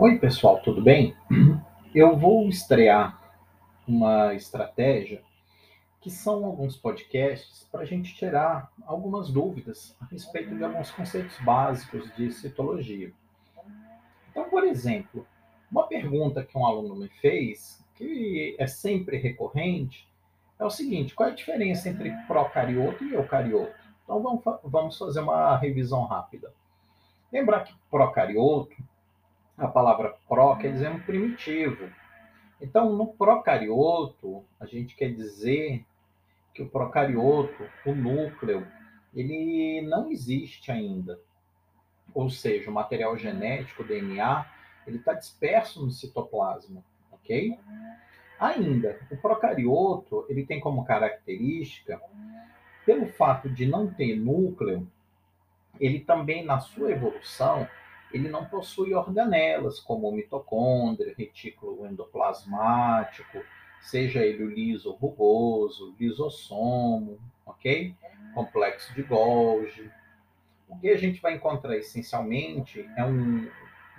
Oi, pessoal, tudo bem? Eu vou estrear uma estratégia que são alguns podcasts para a gente tirar algumas dúvidas a respeito de alguns conceitos básicos de citologia. Então, por exemplo, uma pergunta que um aluno me fez, que é sempre recorrente, é o seguinte: qual é a diferença entre procarioto e eucarioto? Então, vamos, fazer uma revisão rápida. Lembrar que procarioto a palavra pró quer dizer um primitivo. Então, no procarioto, a gente quer dizer que o procarioto, o núcleo, ele não existe ainda. Ou seja, o material genético, o DNA, ele está disperso no citoplasma, ok? Ainda, o procarioto, ele tem como característica, pelo fato de não ter núcleo, ele também, na sua evolução, ele não possui organelas, como mitocôndria, retículo endoplasmático, seja ele o liso ou rugoso, lisossomo, ok? Complexo de Golgi. O que a gente vai encontrar essencialmente é um,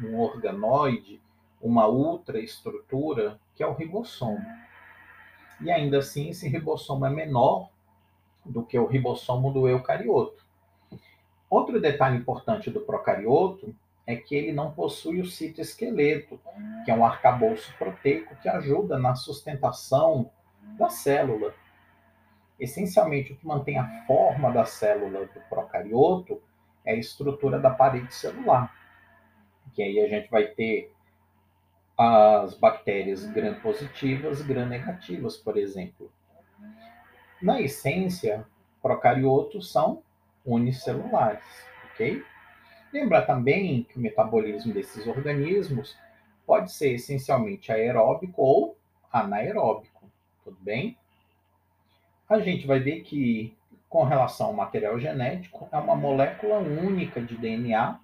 um organoide, uma ultraestrutura, que é o ribossomo. E ainda assim, esse ribossomo é menor do que o ribossomo do eucarioto. Outro detalhe importante do procarioto é que ele não possui o citoesqueleto, que é um arcabouço proteico que ajuda na sustentação da célula. Essencialmente, o que mantém a forma da célula do procarioto é a estrutura da parede celular. Que aí a gente vai ter as bactérias gram-positivas, gram-negativas, por exemplo. Na essência, procariotos são unicelulares, ok? Lembrar também que o metabolismo desses organismos pode ser essencialmente aeróbico ou anaeróbico, tudo bem? A gente vai ver que, com relação ao material genético, é uma molécula única de DNA,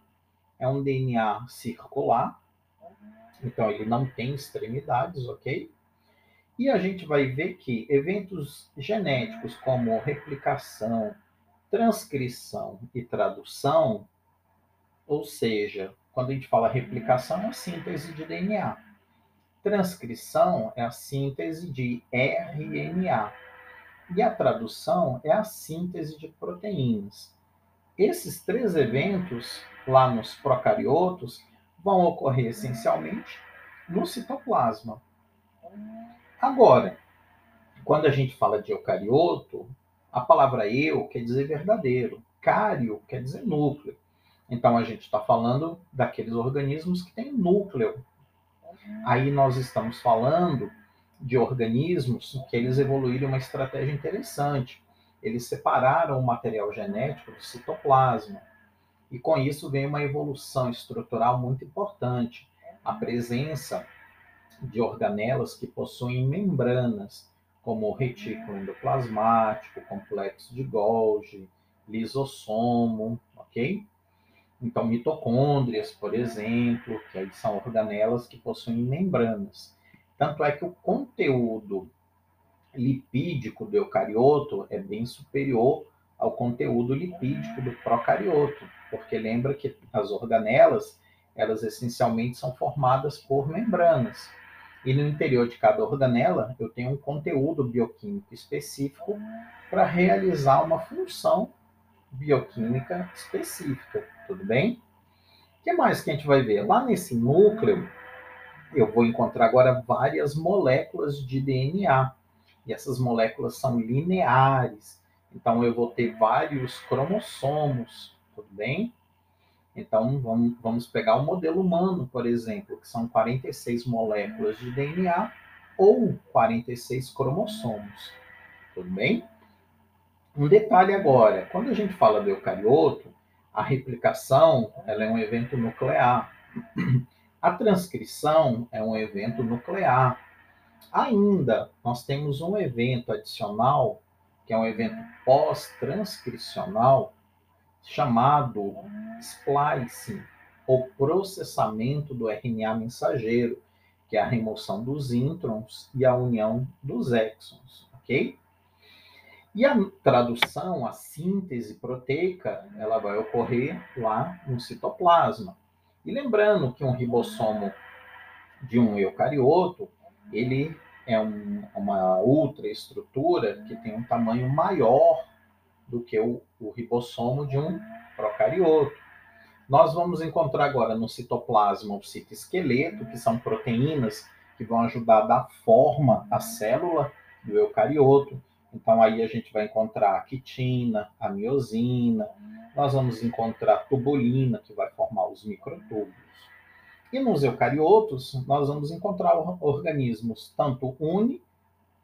é um DNA circular, então ele não tem extremidades, ok? E a gente vai ver que eventos genéticos como replicação, transcrição e tradução ou seja, quando a gente fala replicação, é a síntese de DNA. Transcrição é a síntese de RNA. E a tradução é a síntese de proteínas. Esses três eventos, lá nos procariotos, vão ocorrer essencialmente no citoplasma. Agora, quando a gente fala de eucarioto, a palavra eu quer dizer verdadeiro, cário quer dizer núcleo. Então a gente está falando daqueles organismos que têm núcleo. Aí nós estamos falando de organismos que eles evoluíram uma estratégia interessante. Eles separaram o material genético do citoplasma. E com isso vem uma evolução estrutural muito importante. A presença de organelas que possuem membranas, como o retículo endoplasmático, complexo de Golgi, lisossomo, ok? Então, mitocôndrias, por exemplo, que aí são organelas que possuem membranas. Tanto é que o conteúdo lipídico do eucarioto é bem superior ao conteúdo lipídico do procarioto, porque lembra que as organelas, elas essencialmente são formadas por membranas. E no interior de cada organela, eu tenho um conteúdo bioquímico específico para realizar uma função bioquímica específica, tudo bem? O que mais que a gente vai ver? Lá nesse núcleo, eu vou encontrar agora várias moléculas de DNA. E essas moléculas são lineares. Então, eu vou ter vários cromossomos, tudo bem? Então, vamos, vamos pegar o modelo humano, por exemplo, que são 46 moléculas de DNA ou 46 cromossomos, tudo bem? Um detalhe agora, quando a gente fala do eucarioto, a replicação ela é um evento nuclear. A transcrição é um evento nuclear. Ainda, nós temos um evento adicional, que é um evento pós-transcricional, chamado splicing, ou processamento do RNA mensageiro, que é a remoção dos introns e a união dos exons, ok? E a tradução, a síntese proteica, ela vai ocorrer lá no citoplasma. E lembrando que um ribossomo de um eucarioto, ele é um, uma ultraestrutura que tem um tamanho maior do que o, o ribossomo de um procarioto. Nós vamos encontrar agora no citoplasma o citoesqueleto, que são proteínas que vão ajudar a dar forma à célula do eucarioto. Então aí a gente vai encontrar a quitina, a miosina, nós vamos encontrar tubulina, que vai formar os microtúbulos. E nos eucariotos, nós vamos encontrar organismos tanto uni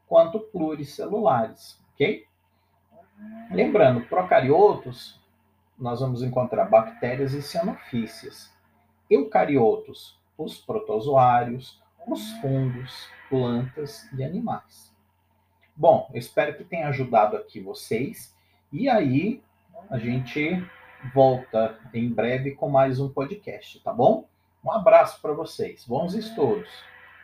quanto pluricelulares, ok? Lembrando, procariotos, nós vamos encontrar bactérias e cianofícias. Eucariotos, os protozoários, os fungos, plantas e animais. Bom, eu espero que tenha ajudado aqui vocês. E aí, a gente volta em breve com mais um podcast, tá bom? Um abraço para vocês. Bons estudos.